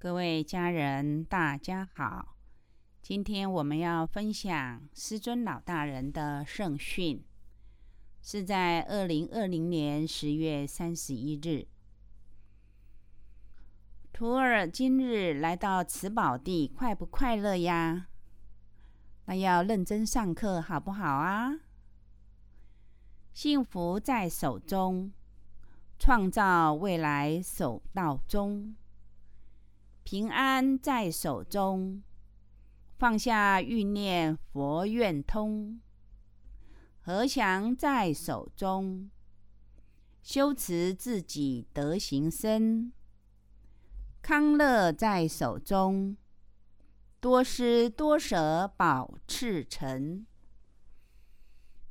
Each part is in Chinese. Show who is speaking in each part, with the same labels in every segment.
Speaker 1: 各位家人，大家好。今天我们要分享师尊老大人的圣训，是在二零二零年十月三十一日。徒儿今日来到慈宝地，快不快乐呀？那要认真上课，好不好啊？幸福在手中，创造未来手道中。平安在手中，放下欲念佛愿通；和祥在手中，修持自己德行深；康乐在手中，多施多舍保赤诚。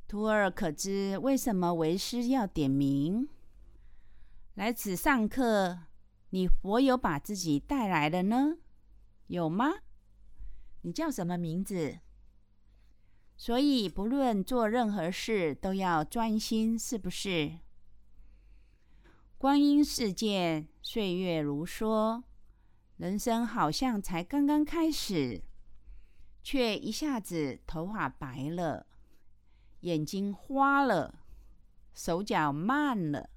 Speaker 1: 徒儿可知为什么为师要点名？来此上课？你佛有把自己带来了呢？有吗？你叫什么名字？所以不论做任何事都要专心，是不是？光阴似箭，岁月如梭，人生好像才刚刚开始，却一下子头发白了，眼睛花了，手脚慢了，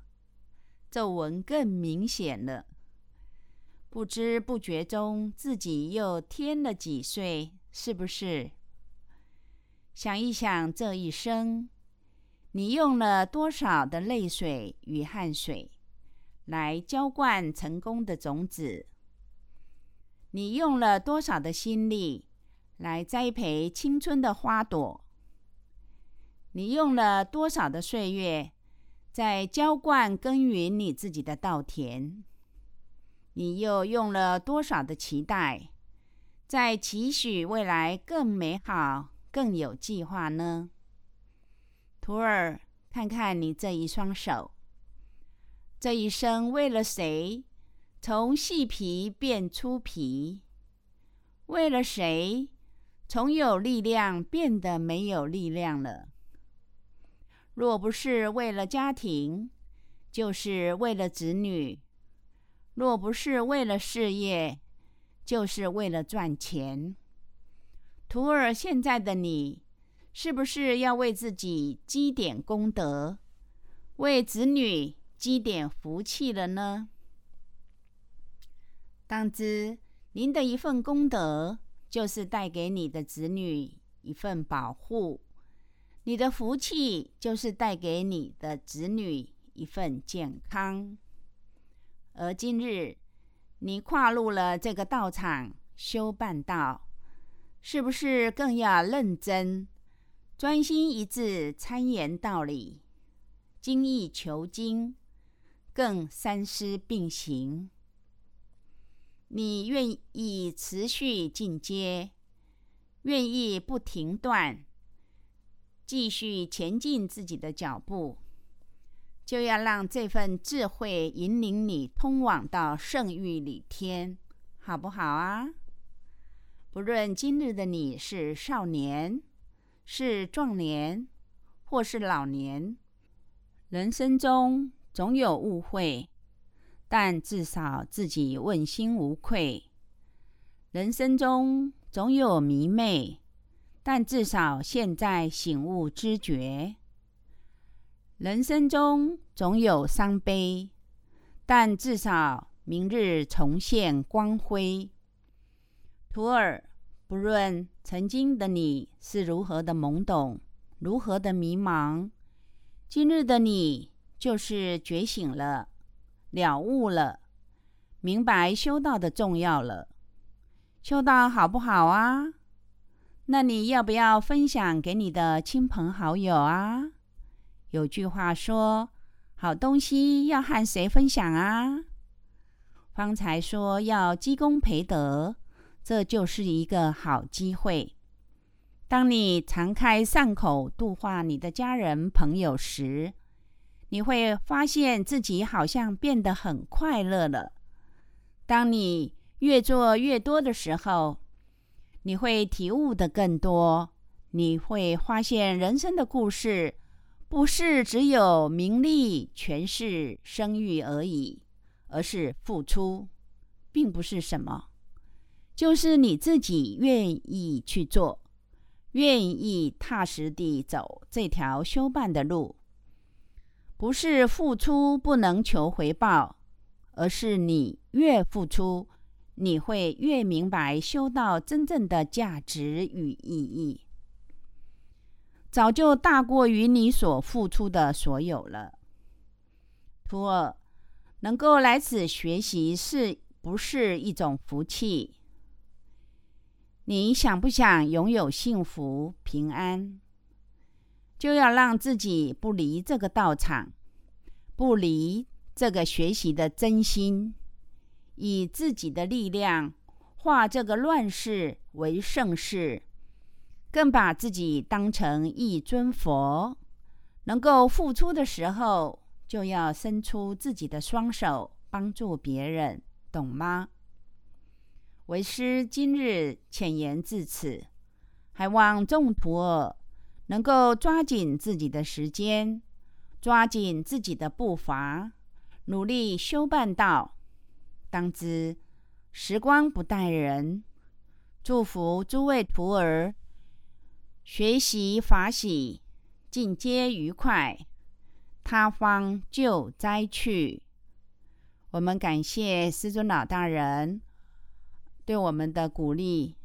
Speaker 1: 皱纹更明显了。不知不觉中，自己又添了几岁，是不是？想一想，这一生，你用了多少的泪水与汗水，来浇灌成功的种子？你用了多少的心力，来栽培青春的花朵？你用了多少的岁月，在浇灌耕耘你自己的稻田？你又用了多少的期待，在期许未来更美好、更有计划呢？徒儿，看看你这一双手，这一生为了谁，从细皮变粗皮？为了谁，从有力量变得没有力量了？若不是为了家庭，就是为了子女。若不是为了事业，就是为了赚钱。徒儿，现在的你，是不是要为自己积点功德，为子女积点福气了呢？当知您的一份功德，就是带给你的子女一份保护；你的福气，就是带给你的子女一份健康。而今日，你跨入了这个道场修办道，是不是更要认真、专心一致参研道理，精益求精，更三思并行？你愿意持续进阶，愿意不停断，继续前进自己的脚步。就要让这份智慧引领你通往到圣域里天，好不好啊？不论今日的你是少年、是壮年，或是老年，人生中总有误会，但至少自己问心无愧；人生中总有迷昧，但至少现在醒悟知觉。人生中总有伤悲，但至少明日重现光辉。徒儿，不论曾经的你是如何的懵懂，如何的迷茫，今日的你就是觉醒了，了悟了，明白修道的重要了。修道好不好啊？那你要不要分享给你的亲朋好友啊？有句话说：“好东西要和谁分享啊？”方才说要积功培德，这就是一个好机会。当你常开善口度化你的家人朋友时，你会发现自己好像变得很快乐了。当你越做越多的时候，你会体悟的更多，你会发现人生的故事。不是只有名利、权势、声誉而已，而是付出、并不是什么，就是你自己愿意去做，愿意踏实地走这条修办的路。不是付出不能求回报，而是你越付出，你会越明白修道真正的价值与意义，早就大过于你所付出的所有了。徒儿能够来此学习，是不是一种福气？你想不想拥有幸福平安？就要让自己不离这个道场，不离这个学习的真心，以自己的力量化这个乱世为盛世，更把自己当成一尊佛。能够付出的时候，就要伸出自己的双手帮助别人，懂吗？为师今日浅言至此，还望众徒儿。能够抓紧自己的时间，抓紧自己的步伐，努力修办道。当知时光不待人，祝福诸位徒儿学习法喜，进阶愉快，他方救灾去。我们感谢师尊老大人对我们的鼓励。